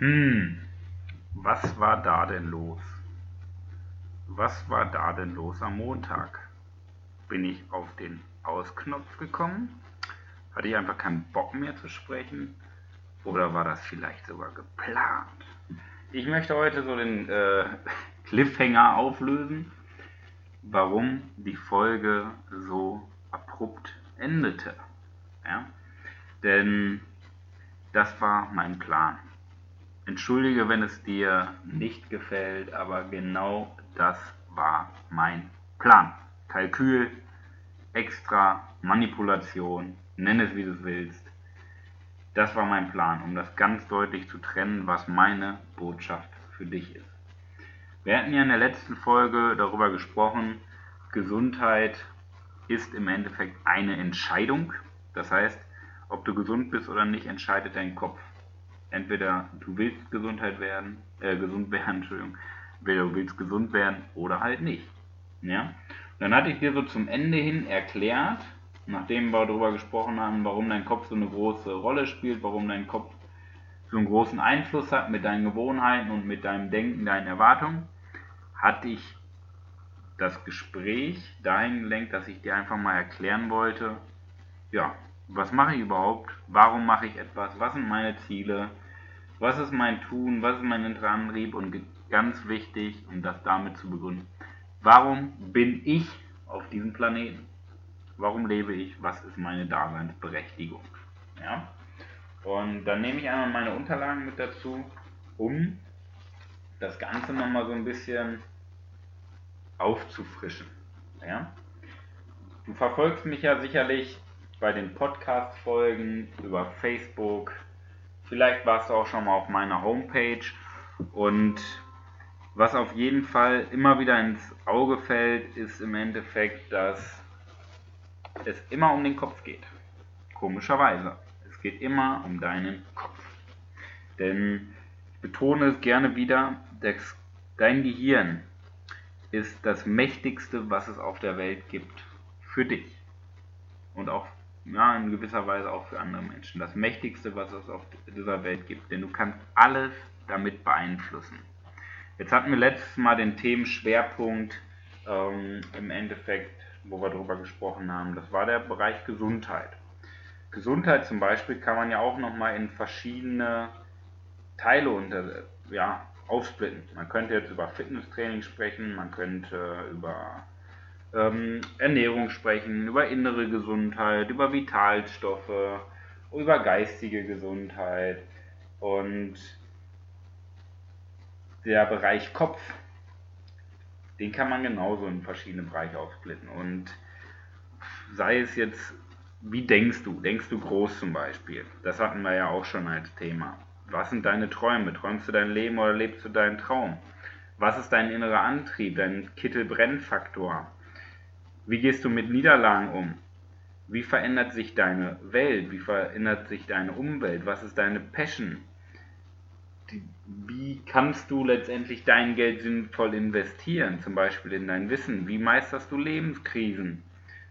Hm, was war da denn los? Was war da denn los am Montag? Bin ich auf den Ausknopf gekommen? Hatte ich einfach keinen Bock mehr zu sprechen? Oder war das vielleicht sogar geplant? Ich möchte heute so den äh, Cliffhanger auflösen, warum die Folge so abrupt endete. Ja? Denn das war mein Plan. Entschuldige, wenn es dir nicht gefällt, aber genau das war mein Plan. Kalkül, extra, Manipulation, nenn es wie du willst. Das war mein Plan, um das ganz deutlich zu trennen, was meine Botschaft für dich ist. Wir hatten ja in der letzten Folge darüber gesprochen, Gesundheit ist im Endeffekt eine Entscheidung. Das heißt, ob du gesund bist oder nicht, entscheidet dein Kopf entweder du willst Gesundheit werden, äh, gesund werden, Entschuldigung, entweder du willst gesund werden oder halt nicht. Ja? Und dann hatte ich dir so zum Ende hin erklärt, nachdem wir darüber gesprochen haben, warum dein Kopf so eine große Rolle spielt, warum dein Kopf so einen großen Einfluss hat mit deinen Gewohnheiten und mit deinem Denken, deinen Erwartungen, hatte ich das Gespräch dahin gelenkt, dass ich dir einfach mal erklären wollte, ja, was mache ich überhaupt, warum mache ich etwas, was sind meine Ziele, was ist mein Tun, was ist mein innerer Antrieb und ganz wichtig, um das damit zu begründen, warum bin ich auf diesem Planeten? Warum lebe ich? Was ist meine Daseinsberechtigung? Ja? Und dann nehme ich einmal meine Unterlagen mit dazu, um das Ganze nochmal so ein bisschen aufzufrischen. Ja? Du verfolgst mich ja sicherlich bei den Podcast-Folgen über Facebook. Vielleicht warst du auch schon mal auf meiner Homepage. Und was auf jeden Fall immer wieder ins Auge fällt, ist im Endeffekt, dass es immer um den Kopf geht. Komischerweise. Es geht immer um deinen Kopf. Denn ich betone es gerne wieder, dass dein Gehirn ist das mächtigste, was es auf der Welt gibt. Für dich. Und auch ja, in gewisser Weise auch für andere Menschen. Das Mächtigste, was es auf dieser Welt gibt. Denn du kannst alles damit beeinflussen. Jetzt hatten wir letztes Mal den Themenschwerpunkt ähm, im Endeffekt, wo wir darüber gesprochen haben. Das war der Bereich Gesundheit. Gesundheit zum Beispiel kann man ja auch nochmal in verschiedene Teile unter, ja, aufsplitten. Man könnte jetzt über Fitnesstraining sprechen, man könnte über ähm, Ernährung sprechen, über innere Gesundheit, über Vitalstoffe, über geistige Gesundheit und der Bereich Kopf, den kann man genauso in verschiedene Bereiche aufsplitten. Und sei es jetzt, wie denkst du? Denkst du groß zum Beispiel? Das hatten wir ja auch schon als Thema. Was sind deine Träume? Träumst du dein Leben oder lebst du deinen Traum? Was ist dein innerer Antrieb, dein Kittelbrennfaktor? Wie gehst du mit Niederlagen um? Wie verändert sich deine Welt? Wie verändert sich deine Umwelt? Was ist deine Passion? Wie kannst du letztendlich dein Geld sinnvoll investieren? Zum Beispiel in dein Wissen. Wie meisterst du Lebenskrisen?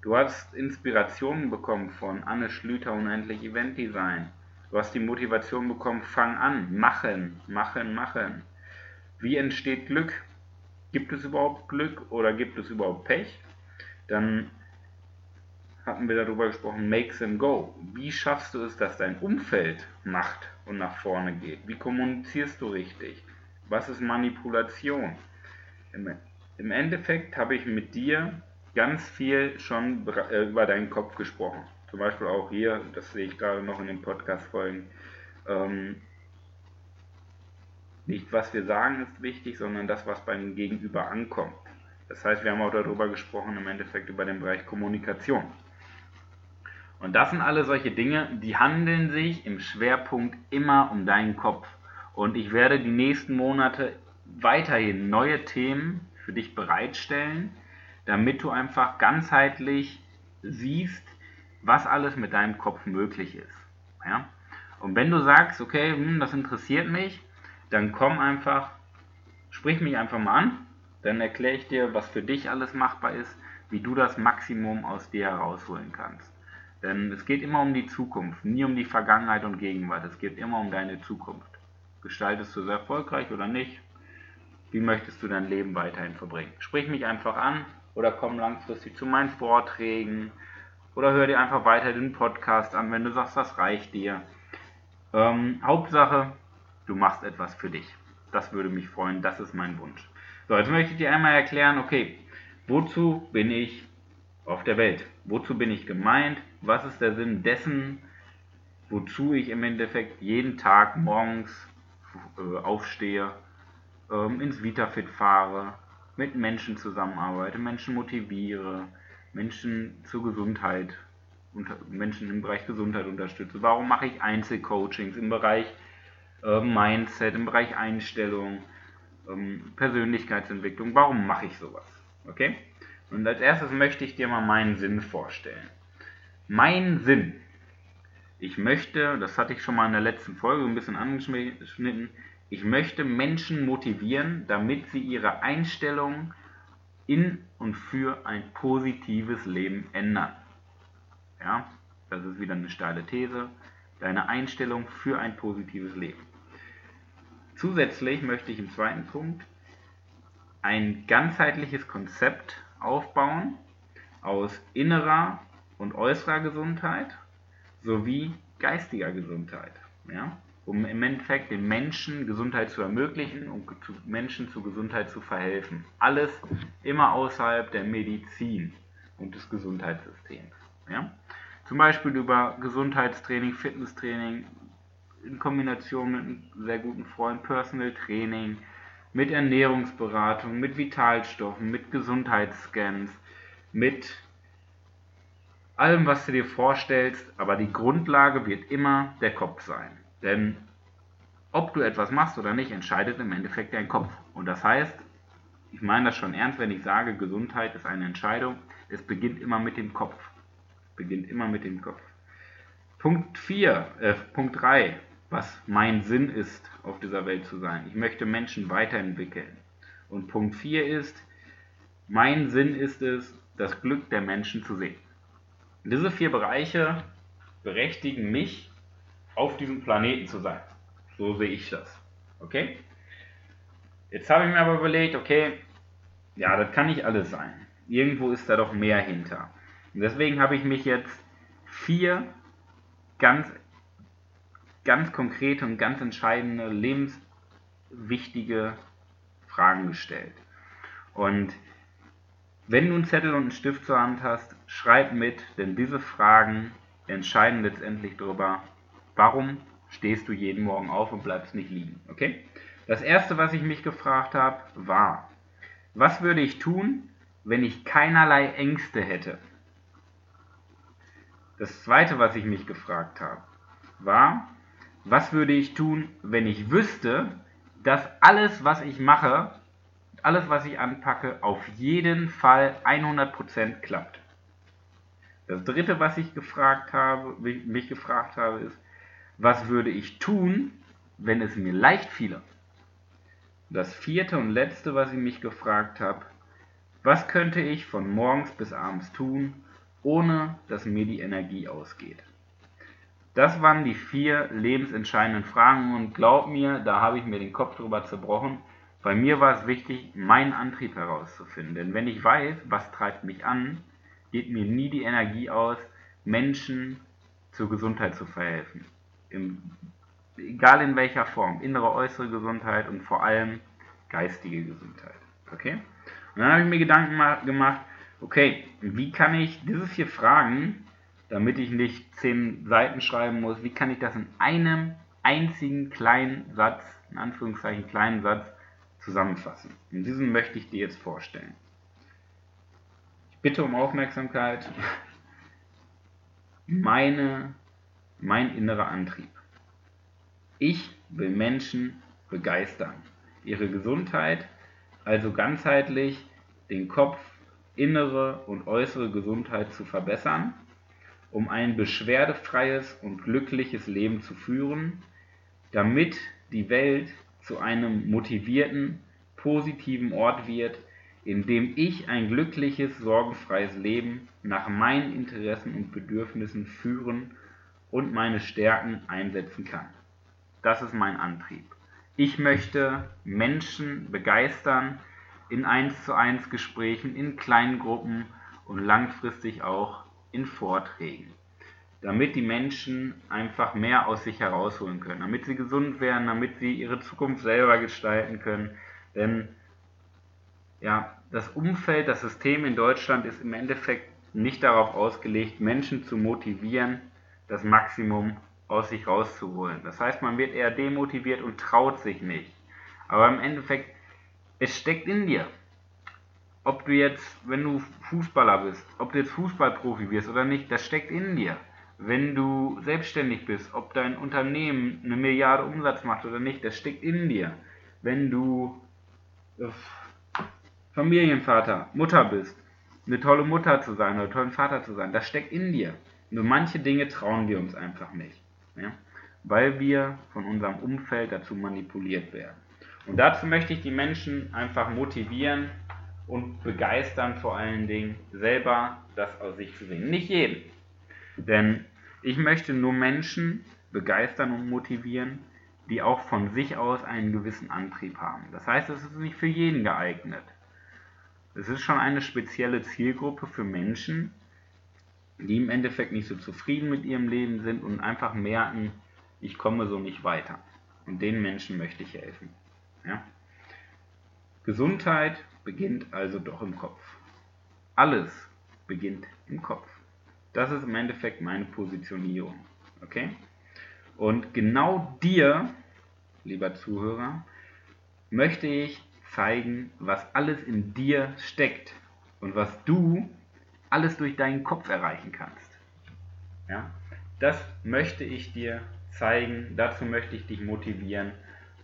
Du hast Inspirationen bekommen von Anne Schlüter Unendlich Event Design. Du hast die Motivation bekommen, fang an, machen, machen, machen. Wie entsteht Glück? Gibt es überhaupt Glück oder gibt es überhaupt Pech? Dann hatten wir darüber gesprochen, make them go. Wie schaffst du es, dass dein Umfeld macht und nach vorne geht? Wie kommunizierst du richtig? Was ist Manipulation? Im, Endeffekt habe ich mit dir ganz viel schon äh, über deinen Kopf gesprochen. Zum Beispiel auch hier, das sehe ich gerade noch in den Podcast-Folgen. Ähm, nicht was wir sagen ist wichtig, sondern das, was beim Gegenüber ankommt. Das heißt, wir haben auch darüber gesprochen, im Endeffekt über den Bereich Kommunikation. Und das sind alle solche Dinge, die handeln sich im Schwerpunkt immer um deinen Kopf. Und ich werde die nächsten Monate weiterhin neue Themen für dich bereitstellen, damit du einfach ganzheitlich siehst, was alles mit deinem Kopf möglich ist. Ja? Und wenn du sagst, okay, hm, das interessiert mich, dann komm einfach, sprich mich einfach mal an dann erkläre ich dir, was für dich alles machbar ist, wie du das Maximum aus dir herausholen kannst. Denn es geht immer um die Zukunft, nie um die Vergangenheit und Gegenwart. Es geht immer um deine Zukunft. Gestaltest du es erfolgreich oder nicht? Wie möchtest du dein Leben weiterhin verbringen? Sprich mich einfach an oder komm langfristig zu meinen Vorträgen oder hör dir einfach weiter den Podcast an, wenn du sagst, das reicht dir. Ähm, Hauptsache, du machst etwas für dich. Das würde mich freuen, das ist mein Wunsch. So, jetzt möchte ich dir einmal erklären, okay, wozu bin ich auf der Welt? Wozu bin ich gemeint? Was ist der Sinn dessen, wozu ich im Endeffekt jeden Tag morgens äh, aufstehe, ähm, ins VitaFit fahre, mit Menschen zusammenarbeite, Menschen motiviere, Menschen zur Gesundheit, Menschen im Bereich Gesundheit unterstütze. Warum mache ich Einzelcoachings im Bereich äh, Mindset, im Bereich Einstellung, ähm, Persönlichkeitsentwicklung? Warum mache ich sowas? Okay? Und als erstes möchte ich dir mal meinen Sinn vorstellen. Mein Sinn. Ich möchte, das hatte ich schon mal in der letzten Folge ein bisschen angeschnitten, ich möchte Menschen motivieren, damit sie ihre Einstellung in und für ein positives Leben ändern. Ja, das ist wieder eine steile These. Deine Einstellung für ein positives Leben. Zusätzlich möchte ich im zweiten Punkt ein ganzheitliches Konzept aufbauen aus innerer und äußerer Gesundheit sowie geistiger Gesundheit. Ja? um im Endeffekt den Menschen Gesundheit zu ermöglichen und Menschen zu Gesundheit zu verhelfen. Alles immer außerhalb der Medizin und des Gesundheitssystems. Ja? Zum Beispiel über Gesundheitstraining, Fitnesstraining in Kombination mit einem sehr guten Freund, Personal Training, mit Ernährungsberatung, mit Vitalstoffen, mit Gesundheitsscans, mit allem, was du dir vorstellst, aber die Grundlage wird immer der Kopf sein. Denn ob du etwas machst oder nicht, entscheidet im Endeffekt dein Kopf. Und das heißt, ich meine das schon ernst, wenn ich sage, Gesundheit ist eine Entscheidung. Es beginnt immer mit dem Kopf. Beginnt immer mit dem Kopf. Punkt 4, äh, Punkt 3, was mein Sinn ist, auf dieser Welt zu sein. Ich möchte Menschen weiterentwickeln. Und Punkt 4 ist, mein Sinn ist es, das Glück der Menschen zu sehen. Diese vier Bereiche berechtigen mich, auf diesem Planeten zu sein. So sehe ich das. Okay? Jetzt habe ich mir aber überlegt, okay, ja, das kann nicht alles sein. Irgendwo ist da doch mehr hinter. Und deswegen habe ich mich jetzt vier ganz, ganz konkrete und ganz entscheidende, lebenswichtige Fragen gestellt. Und wenn du einen Zettel und einen Stift zur Hand hast, schreib mit, denn diese Fragen entscheiden letztendlich darüber, Warum stehst du jeden Morgen auf und bleibst nicht liegen? Okay? Das erste, was ich mich gefragt habe, war, was würde ich tun, wenn ich keinerlei Ängste hätte? Das zweite, was ich mich gefragt habe, war, was würde ich tun, wenn ich wüsste, dass alles, was ich mache, alles, was ich anpacke, auf jeden Fall 100% klappt? Das dritte, was ich gefragt habe, mich gefragt habe, ist, was würde ich tun, wenn es mir leicht fiele? Das vierte und letzte, was ich mich gefragt habe, was könnte ich von morgens bis abends tun, ohne dass mir die Energie ausgeht? Das waren die vier lebensentscheidenden Fragen und glaub mir, da habe ich mir den Kopf drüber zerbrochen. Bei mir war es wichtig, meinen Antrieb herauszufinden. Denn wenn ich weiß, was treibt mich an, geht mir nie die Energie aus, Menschen zur Gesundheit zu verhelfen im, egal in welcher Form, innere, äußere Gesundheit und vor allem geistige Gesundheit. Okay? Und dann habe ich mir Gedanken gemacht, okay, wie kann ich diese vier Fragen, damit ich nicht zehn Seiten schreiben muss, wie kann ich das in einem einzigen kleinen Satz, in Anführungszeichen kleinen Satz, zusammenfassen? Und diesen möchte ich dir jetzt vorstellen. Ich bitte um Aufmerksamkeit. Meine mein innerer Antrieb. Ich will Menschen begeistern, ihre Gesundheit, also ganzheitlich den Kopf, innere und äußere Gesundheit zu verbessern, um ein beschwerdefreies und glückliches Leben zu führen, damit die Welt zu einem motivierten, positiven Ort wird, in dem ich ein glückliches, sorgenfreies Leben nach meinen Interessen und Bedürfnissen führen und meine Stärken einsetzen kann. Das ist mein Antrieb. Ich möchte Menschen begeistern in 1 zu 1 Gesprächen, in kleinen Gruppen und langfristig auch in Vorträgen damit die Menschen einfach mehr aus sich herausholen können, damit sie gesund werden, damit sie ihre Zukunft selber gestalten können. Denn ja, das Umfeld, das System in Deutschland ist im Endeffekt nicht darauf ausgelegt, Menschen zu motivieren, das Maximum aus sich rauszuholen. Das heißt, man wird eher demotiviert und traut sich nicht. Aber im Endeffekt, es steckt in dir. Ob du jetzt, wenn du Fußballer bist, ob du jetzt Fußballprofi wirst oder nicht, das steckt in dir wenn du selbstständig bist, ob dein Unternehmen eine Milliarde Umsatz macht oder nicht, das steckt in dir. Wenn du äh, Familienvater, Mutter bist, eine tolle Mutter zu sein oder tollen Vater zu sein, das steckt in dir. Nur manche Dinge trauen wir uns einfach nicht, ja? weil wir von unserem Umfeld dazu manipuliert werden. Und dazu möchte ich die Menschen einfach motivieren und begeistern, vor allen Dingen selber das aus sich zu sehen. Nicht jeden. Denn ich möchte nur Menschen begeistern und motivieren, die auch von sich aus einen gewissen Antrieb haben. Das heißt, es ist nicht für jeden geeignet. Es ist schon eine spezielle Zielgruppe für Menschen, die im Endeffekt nicht so zufrieden mit ihrem Leben sind und einfach merken, ich komme so nicht weiter. Und den Menschen möchte ich helfen. Ja? Gesundheit beginnt also doch im Kopf. Alles beginnt im Kopf. Das ist im Endeffekt meine Positionierung. Okay? Und genau dir, lieber Zuhörer, möchte ich zeigen, was alles in dir steckt und was du alles durch deinen Kopf erreichen kannst. Ja? Das möchte ich dir zeigen, dazu möchte ich dich motivieren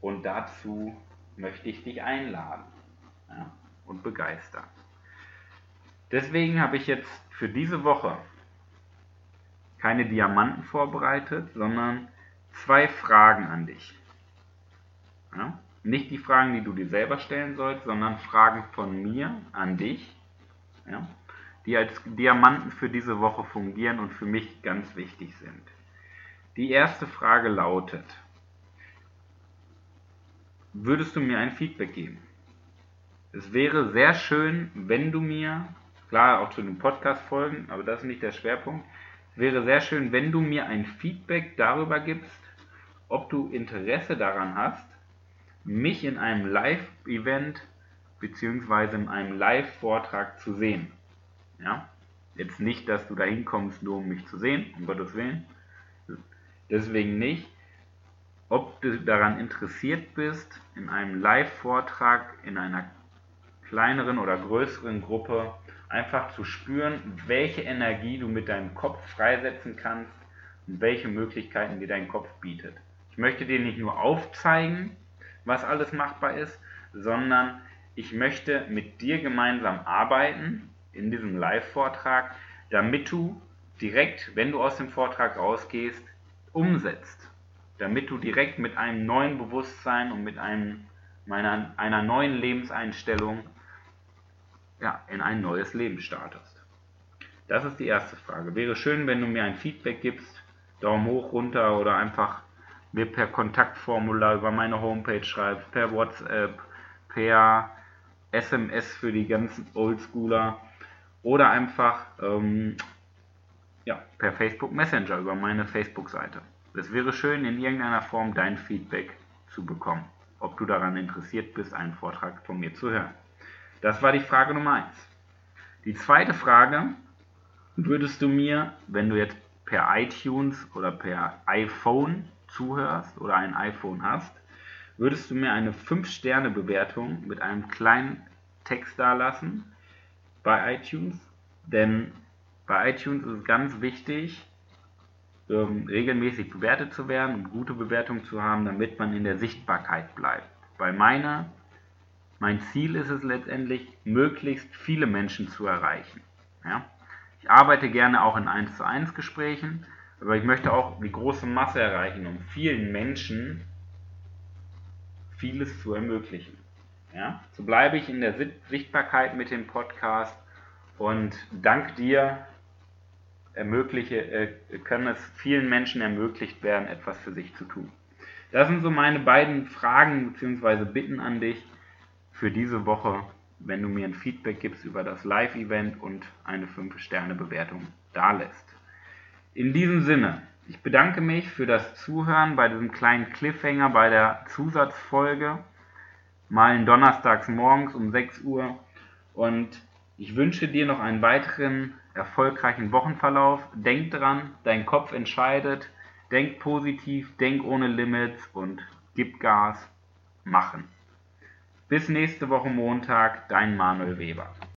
und dazu möchte ich dich einladen ja? Und begeistern. Deswegen habe ich jetzt für diese Woche keine Diamanten vorbereitet, sondern zwei Fragen an dich. Ja? Nicht die Fragen, die du dir selber stellen sollst, sondern Fragen von mir an dich, ja? die als Diamanten für diese Woche fungieren und für mich ganz wichtig sind. Die erste Frage lautet, würdest du mir ein Feedback geben? Es wäre sehr schön, wenn du mir, klar auch zu den Podcast-Folgen, aber das ist nicht der Schwerpunkt, wäre sehr schön, wenn du mir ein Feedback darüber gibst, ob du Interesse daran hast, mich in einem Live-Event bzw. in einem Live-Vortrag zu sehen. Ja? Jetzt nicht, dass du da hinkommst, nur um mich zu sehen, um Gottes Willen. Deswegen nicht. Ob du daran interessiert bist, in einem Live-Vortrag in einer kleineren oder größeren Gruppe einfach zu spüren, welche Energie du mit deinem Kopf freisetzen kannst und welche Möglichkeiten dir dein Kopf bietet. Ich möchte dir nicht nur aufzeigen, was alles machbar ist, sondern ich möchte mit dir gemeinsam arbeiten in diesem Live-Vortrag, damit du direkt, wenn du aus dem Vortrag rausgehst, umsetzt. Damit du direkt mit einem neuen Bewusstsein und mit einem, meiner, einer neuen Lebenseinstellung ja, in ein neues Leben startest? Das ist die erste Frage. Wäre schön, wenn du mir ein Feedback gibst, Daumen hoch, runter oder einfach mir per Kontaktformular über meine Homepage schreibst, per WhatsApp, per SMS für die ganzen Oldschooler oder einfach ähm, ja, per Facebook Messenger über meine Facebook-Seite. Es wäre schön, in irgendeiner Form dein Feedback zu bekommen, ob du daran interessiert bist, einen Vortrag von mir zu hören. Das war die Frage Nummer 1. Die zweite Frage, würdest du mir, wenn du jetzt per iTunes oder per iPhone zuhörst oder ein iPhone hast, würdest du mir eine 5-Sterne-Bewertung mit einem kleinen Text dalassen bei iTunes? Denn bei iTunes ist es ganz wichtig, ähm, regelmäßig bewertet zu werden und gute Bewertungen zu haben, damit man in der Sichtbarkeit bleibt. Bei meiner mein Ziel ist es letztendlich, möglichst viele Menschen zu erreichen. Ja? Ich arbeite gerne auch in 1 zu 1 Gesprächen, aber ich möchte auch die große Masse erreichen, um vielen Menschen vieles zu ermöglichen. Ja? So bleibe ich in der Sichtbarkeit mit dem Podcast und dank dir ermögliche, äh, können es vielen Menschen ermöglicht werden, etwas für sich zu tun. Das sind so meine beiden Fragen bzw. Bitten an dich für diese Woche, wenn du mir ein Feedback gibst über das Live-Event und eine 5-Sterne-Bewertung dalässt. In diesem Sinne, ich bedanke mich für das Zuhören bei diesem kleinen Cliffhanger bei der Zusatzfolge. Mal donnerstags morgens um 6 Uhr. Und ich wünsche dir noch einen weiteren erfolgreichen Wochenverlauf. Denk dran, dein Kopf entscheidet. Denk positiv, denk ohne Limits und gib Gas. Machen. Bis nächste Woche Montag, dein Manuel Weber.